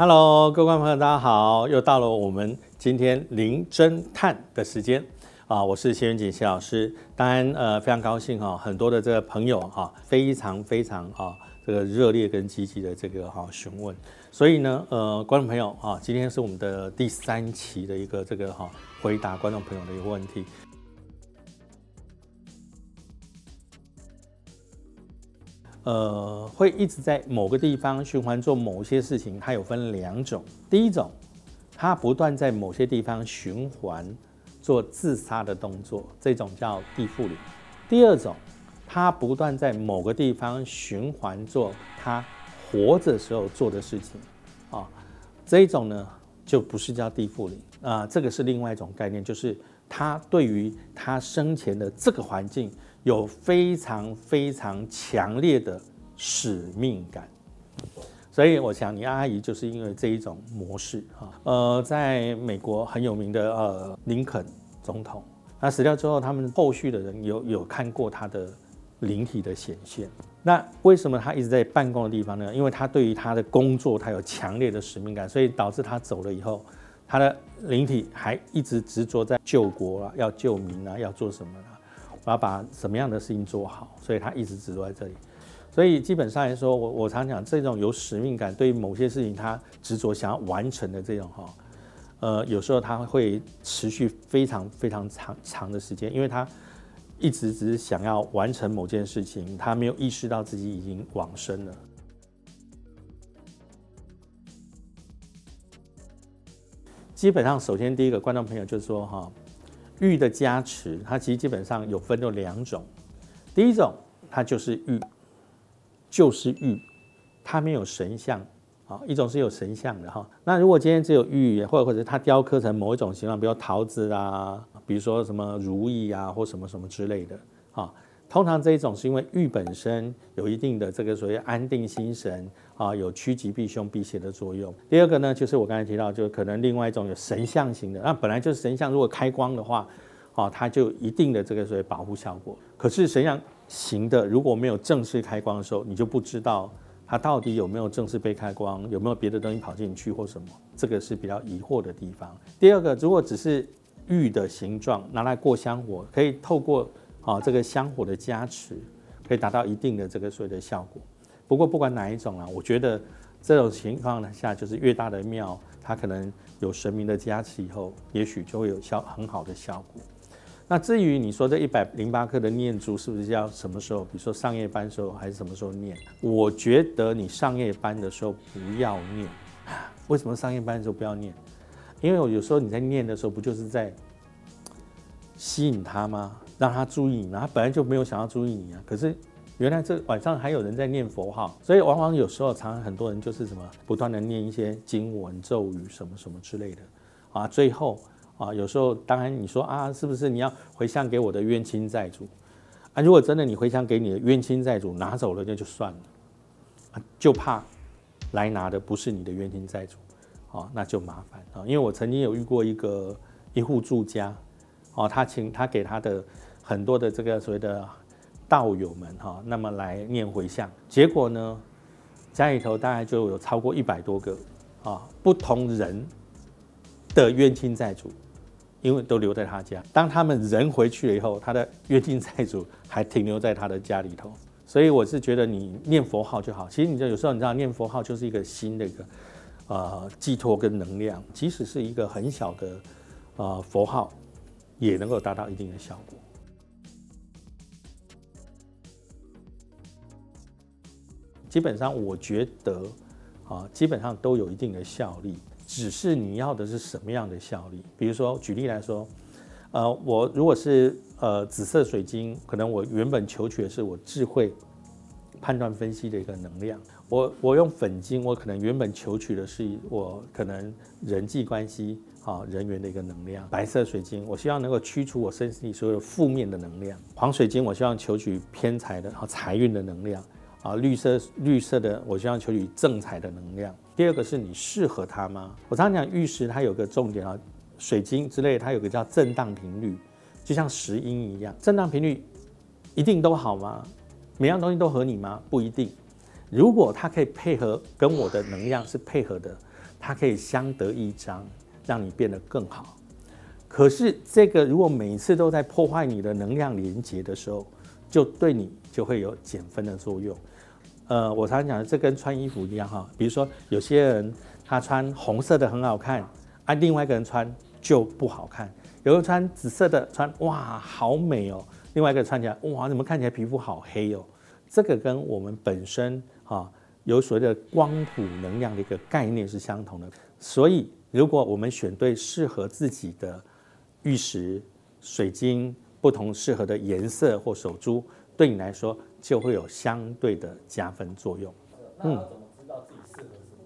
Hello，各位观众朋友，大家好！又到了我们今天零侦探的时间啊！我是谢元锦谢老师。当然，呃，非常高兴哈，很多的这个朋友哈，非常非常啊，这个热烈跟积极的这个哈询问。所以呢，呃，观众朋友啊，今天是我们的第三期的一个这个哈回答观众朋友的一个问题。呃，会一直在某个地方循环做某些事情，它有分两种。第一种，它不断在某些地方循环做自杀的动作，这种叫地缚灵。第二种，它不断在某个地方循环做它活着时候做的事情，啊，这一种呢就不是叫地缚灵啊，这个是另外一种概念，就是他对于他生前的这个环境。有非常非常强烈的使命感，所以我想你阿姨就是因为这一种模式哈，呃，在美国很有名的呃林肯总统，他死掉之后，他们后续的人有有看过他的灵体的显现。那为什么他一直在办公的地方呢？因为他对于他的工作他有强烈的使命感，所以导致他走了以后，他的灵体还一直执着在救国啊，要救民啊，要做什么啊？我要把什么样的事情做好，所以他一直执着在这里。所以基本上来说，我我常讲这种有使命感，对于某些事情他执着想要完成的这种哈，呃，有时候他会持续非常非常长长的时间，因为他一直只是想要完成某件事情，他没有意识到自己已经往生了。基本上，首先第一个观众朋友就是说哈。玉的加持，它其实基本上有分有两种。第一种，它就是玉，就是玉，它没有神像啊。一种是有神像的哈。那如果今天只有玉，或者或者它雕刻成某一种形状，比如桃子啊，比如说什么如意啊，或什么什么之类的啊。通常这一种是因为玉本身有一定的这个所谓安定心神啊，有趋吉避凶避邪的作用。第二个呢，就是我刚才提到，就可能另外一种有神像型的，那本来就是神像，如果开光的话，啊，它就一定的这个所谓保护效果。可是神像型的如果没有正式开光的时候，你就不知道它到底有没有正式被开光，有没有别的东西跑进去或什么，这个是比较疑惑的地方。第二个，如果只是玉的形状拿来过香火，可以透过。啊，这个香火的加持可以达到一定的这个所谓的效果。不过不管哪一种啊，我觉得这种情况下，就是越大的庙，它可能有神明的加持以后，也许就会有效很好的效果。那至于你说这一百零八克的念珠是不是要什么时候，比如说上夜班时候还是什么时候念？我觉得你上夜班的时候不要念。为什么上夜班的时候不要念？因为我有时候你在念的时候，不就是在吸引他吗？让他注意你，他本来就没有想要注意你啊。可是原来这晚上还有人在念佛号，所以往往有时候常常很多人就是什么不断的念一些经文咒语什么什么之类的啊。最后啊，有时候当然你说啊，是不是你要回向给我的冤亲债主啊？如果真的你回向给你的冤亲债主拿走了，那就算了啊，就怕来拿的不是你的冤亲债主啊，那就麻烦啊。因为我曾经有遇过一个一户住家哦，他请他给他的。很多的这个所谓的道友们哈，那么来念回向，结果呢，家里头大概就有超过一百多个啊，不同人的冤亲债主，因为都留在他家。当他们人回去了以后，他的冤亲债主还停留在他的家里头。所以我是觉得你念佛号就好。其实你就有时候你知道，念佛号就是一个新的一个呃寄托跟能量，即使是一个很小的呃佛号，也能够达到一定的效果。基本上，我觉得啊，基本上都有一定的效力，只是你要的是什么样的效力。比如说，举例来说，呃，我如果是呃紫色水晶，可能我原本求取的是我智慧判断分析的一个能量；我我用粉晶，我可能原本求取的是我可能人际关系啊人员的一个能量；白色水晶，我希望能够驱除我身体所有负面的能量；黄水晶，我希望求取偏财的和财运的能量。啊，绿色绿色的，我希望求取正财的能量。第二个是你适合它吗？我常常讲玉石，它有个重点啊，水晶之类，它有个叫震荡频率，就像石英一样，震荡频率一定都好吗？每样东西都合你吗？不一定。如果它可以配合跟我的能量是配合的，它可以相得益彰，让你变得更好。可是这个如果每次都在破坏你的能量连接的时候，就对你就会有减分的作用。呃，我常常讲，这跟穿衣服一样哈。比如说有些人他穿红色的很好看，啊，另外一个人穿就不好看。有人穿紫色的穿哇好美哦，另外一个穿起来哇怎么看起来皮肤好黑哦？这个跟我们本身哈有所谓的光谱能量的一个概念是相同的。所以如果我们选对适合自己的。玉石、水晶不同适合的颜色或手珠，对你来说就会有相对的加分作用。嗯，怎么知道自己适合什么？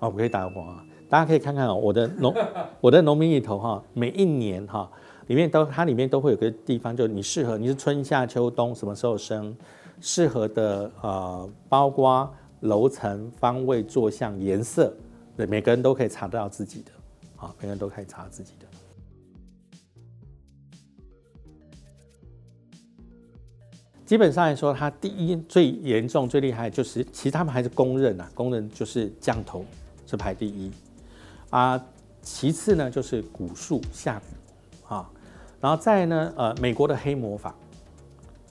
哦，我可以打个广告，大家可以看看哦，我的农 我的农民里头哈，每一年哈里面都它里面都会有个地方，就你适合你是春夏秋冬什么时候生，适合的呃包括楼层、方位、坐向、颜色，对，每个人都可以查得到自己的，啊，每个人都可以查自己的。基本上来说，它第一最严重、最厉害就是，其实他们还是公认啊，公认就是降头是排第一啊。其次呢，就是蛊术下蛊啊，然后再呢，呃，美国的黑魔法，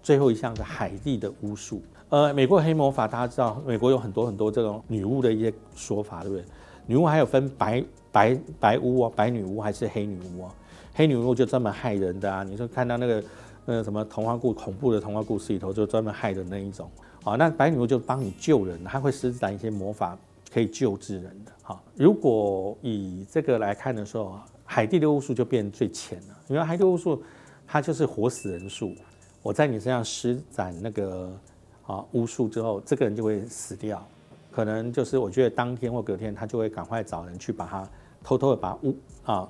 最后一项是海地的巫术。呃，美国黑魔法大家知道，美国有很多很多这种女巫的一些说法，对不对？女巫还有分白白白巫啊，白女巫还是黑女巫啊？黑女巫就专门害人的啊，你说看到那个。那什么童话故恐怖的童话故事里头就专门害的那一种，好，那白女巫就帮你救人，她会施展一些魔法可以救治人的。好，如果以这个来看的时候，海地的巫术就变最浅了，因为海地巫术它就是活死人术，我在你身上施展那个啊巫术之后，这个人就会死掉，可能就是我觉得当天或隔天他就会赶快找人去把他偷偷的把巫啊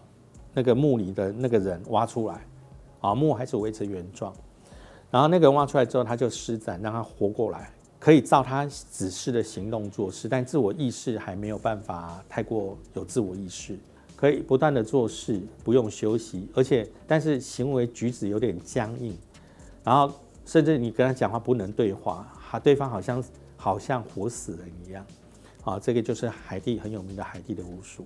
那个墓里的那个人挖出来。啊，木还是维持原状，然后那个人挖出来之后，他就施展让他活过来，可以照他指示的行动做事，但自我意识还没有办法太过有自我意识，可以不断的做事，不用休息，而且但是行为举止有点僵硬，然后甚至你跟他讲话不能对话，哈，对方好像好像活死人一样，啊，这个就是海地很有名的海地的巫术。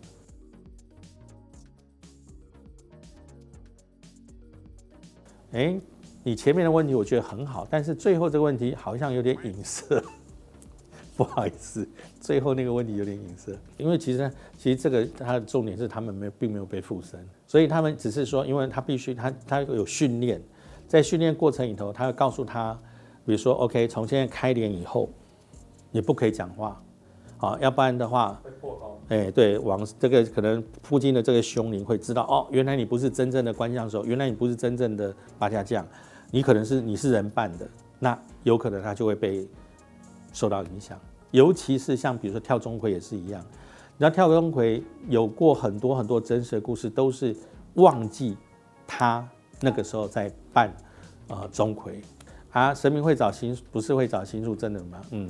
哎，你前面的问题我觉得很好，但是最后这个问题好像有点隐色，不好意思，最后那个问题有点隐色，因为其实 其实这个它的重点是他们没并没有被附身，所以他们只是说，因为他必须他他有训练，在训练过程里头，他会告诉他，比如说 OK，从现在开脸以后，你不可以讲话，好，要不然的话。哎，对，往这个可能附近的这个凶灵会知道哦，原来你不是真正的关将手，原来你不是真正的八家将，你可能是你是人扮的，那有可能他就会被受到影响。尤其是像比如说跳钟馗也是一样，你知道跳钟馗有过很多很多真实的故事，都是忘记他那个时候在扮呃钟馗啊，神明会找心不是会找心术真的吗？嗯，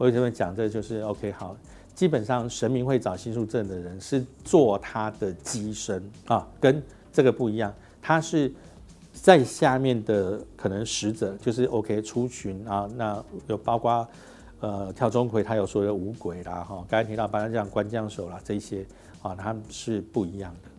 我为什么讲这就是 OK 好。基本上神明会找心术正的人是做他的机身啊，跟这个不一样。他是在下面的可能使者，就是 OK 出巡啊，那有包括呃跳钟馗，他有说有五鬼啦哈，刚才提到八将关将手啦这些啊，他们是不一样的。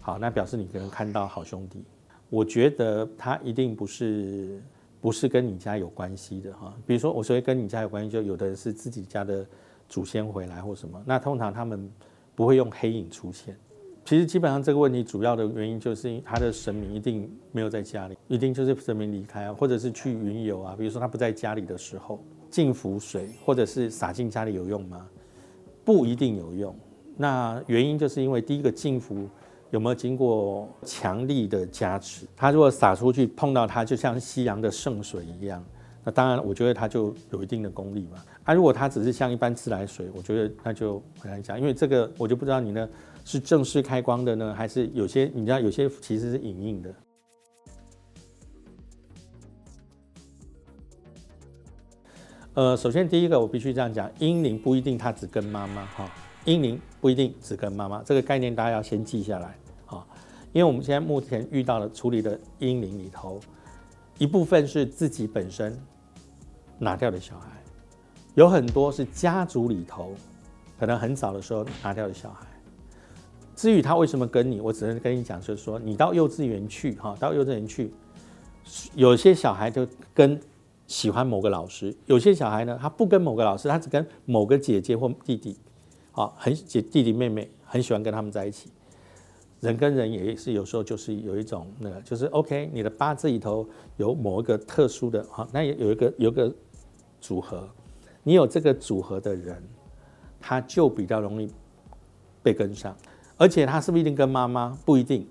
好，那表示你可能看到好兄弟，我觉得他一定不是。不是跟你家有关系的哈，比如说我所谓跟你家有关系，就有的人是自己家的祖先回来或什么，那通常他们不会用黑影出现。其实基本上这个问题主要的原因就是他的神明一定没有在家里，一定就是神明离开啊，或者是去云游啊。比如说他不在家里的时候，净符水或者是洒进家里有用吗？不一定有用。那原因就是因为第一个净符。有没有经过强力的加持？它如果洒出去碰到它，就像夕阳的圣水一样，那当然我觉得它就有一定的功力嘛。啊，如果它只是像一般自来水，我觉得那就很难讲，因为这个我就不知道你呢是正式开光的呢，还是有些你知道有些其实是隐印的。呃，首先第一个我必须这样讲，阴灵不一定它只跟妈妈哈，阴灵不一定只跟妈妈，这个概念大家要先记下来。因为我们现在目前遇到了处理的阴灵里头，一部分是自己本身拿掉的小孩，有很多是家族里头可能很早的时候拿掉的小孩。至于他为什么跟你，我只能跟你讲，就是说你到幼稚园去，哈，到幼稚园去，有些小孩就跟喜欢某个老师，有些小孩呢，他不跟某个老师，他只跟某个姐姐或弟弟，好，很姐弟弟妹妹很喜欢跟他们在一起。人跟人也是有时候就是有一种那个，就是 OK，你的八字里头有某一个特殊的，好，那也有一个有个组合，你有这个组合的人，他就比较容易被跟上。而且他是不是一定跟妈妈？不一定，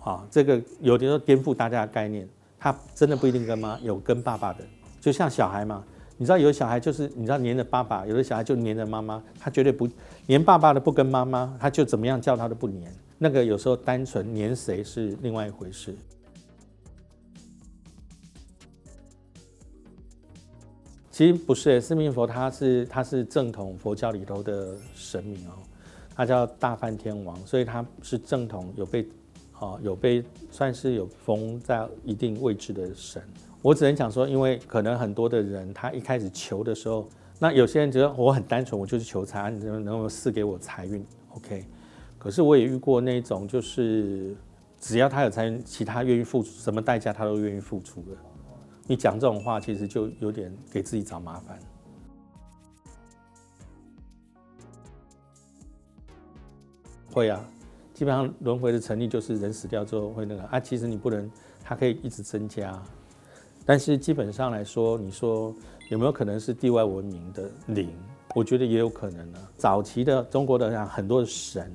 啊，这个有的时候颠覆大家的概念。他真的不一定跟妈，有跟爸爸的，就像小孩嘛。你知道有小孩就是你知道黏着爸爸，有的小孩就黏着妈妈。他绝对不黏爸爸的，不跟妈妈，他就怎么样叫他都不黏。那个有时候单纯黏谁是另外一回事。其实不是，四面佛他是他是正统佛教里头的神明哦。他叫大梵天王，所以他是正统有被，啊有被算是有封在一定位置的神。我只能讲说，因为可能很多的人他一开始求的时候，那有些人觉得我很单纯，我就是求财，你能能够赐给我财运，OK。可是我也遇过那种，就是只要他有参与，其他愿意付出什么代价，他都愿意付出的。你讲这种话，其实就有点给自己找麻烦。会啊，基本上轮回的成立就是人死掉之后会那个啊。其实你不能，它可以一直增加，但是基本上来说，你说有没有可能是地外文明的灵？我觉得也有可能呢。早期的中国的像很多的神，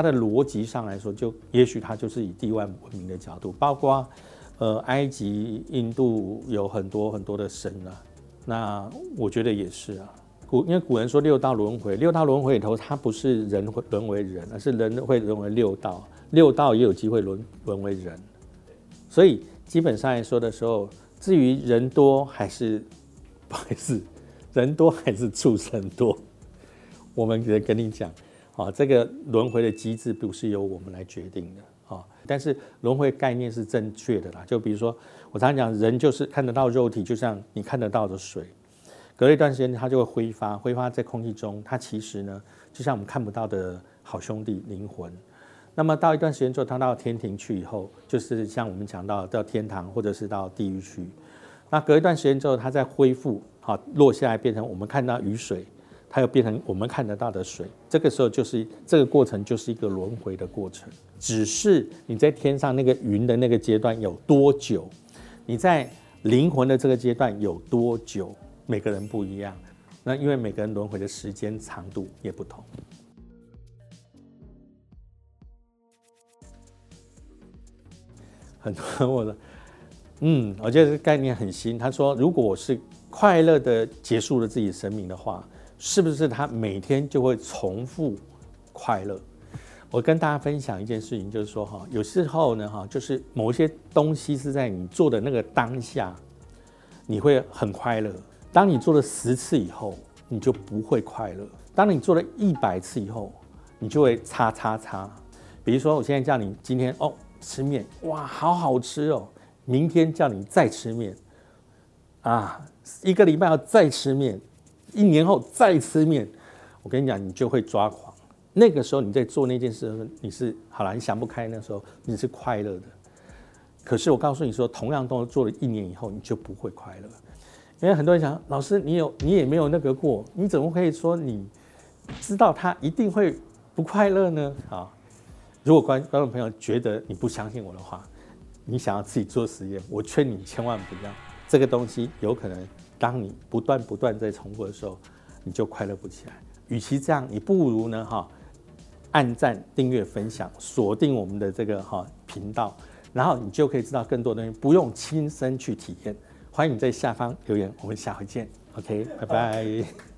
它的逻辑上来说，就也许它就是以地外文明的角度，包括呃埃及、印度有很多很多的神啊。那我觉得也是啊。古因为古人说六道轮回，六道轮回里头，它不是人会沦为人，而是人会沦为六道，六道也有机会沦沦为人。所以基本上来说的时候，至于人多还是不好意思，人多还是畜生多，我们得跟你讲，啊，这个轮回的机制不是由我们来决定的啊，但是轮回概念是正确的啦。就比如说我常常讲，人就是看得到肉体，就像你看得到的水。隔一段时间，它就会挥发，挥发在空气中。它其实呢，就像我们看不到的好兄弟灵魂。那么到一段时间之后，他到天庭去以后，就是像我们讲到到天堂或者是到地狱去。那隔一段时间之后，它再恢复，好落下来变成我们看到雨水，它又变成我们看得到的水。这个时候就是这个过程就是一个轮回的过程。只是你在天上那个云的那个阶段有多久，你在灵魂的这个阶段有多久？每个人不一样，那因为每个人轮回的时间长度也不同。很多人问了，嗯，我觉得这个概念很新。他说，如果我是快乐的结束了自己生命的话，是不是他每天就会重复快乐？我跟大家分享一件事情，就是说哈，有时候呢哈，就是某些东西是在你做的那个当下，你会很快乐。当你做了十次以后，你就不会快乐；当你做了一百次以后，你就会叉叉叉。比如说，我现在叫你今天哦吃面，哇，好好吃哦。明天叫你再吃面，啊，一个礼拜要再吃面，一年后再吃面，我跟你讲，你就会抓狂。那个时候你在做那件事的时候，你是好了，你想不开，那时候你是快乐的。可是我告诉你说，同样都做了一年以后，你就不会快乐。因为很多人想，老师，你有你也没有那个过，你怎么可以说你知道他一定会不快乐呢？啊，如果观观众朋友觉得你不相信我的话，你想要自己做实验，我劝你千万不要。这个东西有可能，当你不断不断在重复的时候，你就快乐不起来。与其这样，你不如呢哈，按赞、订阅、分享，锁定我们的这个哈频道，然后你就可以知道更多东西，不用亲身去体验。欢迎你在下方留言，我们下回见。OK，拜拜。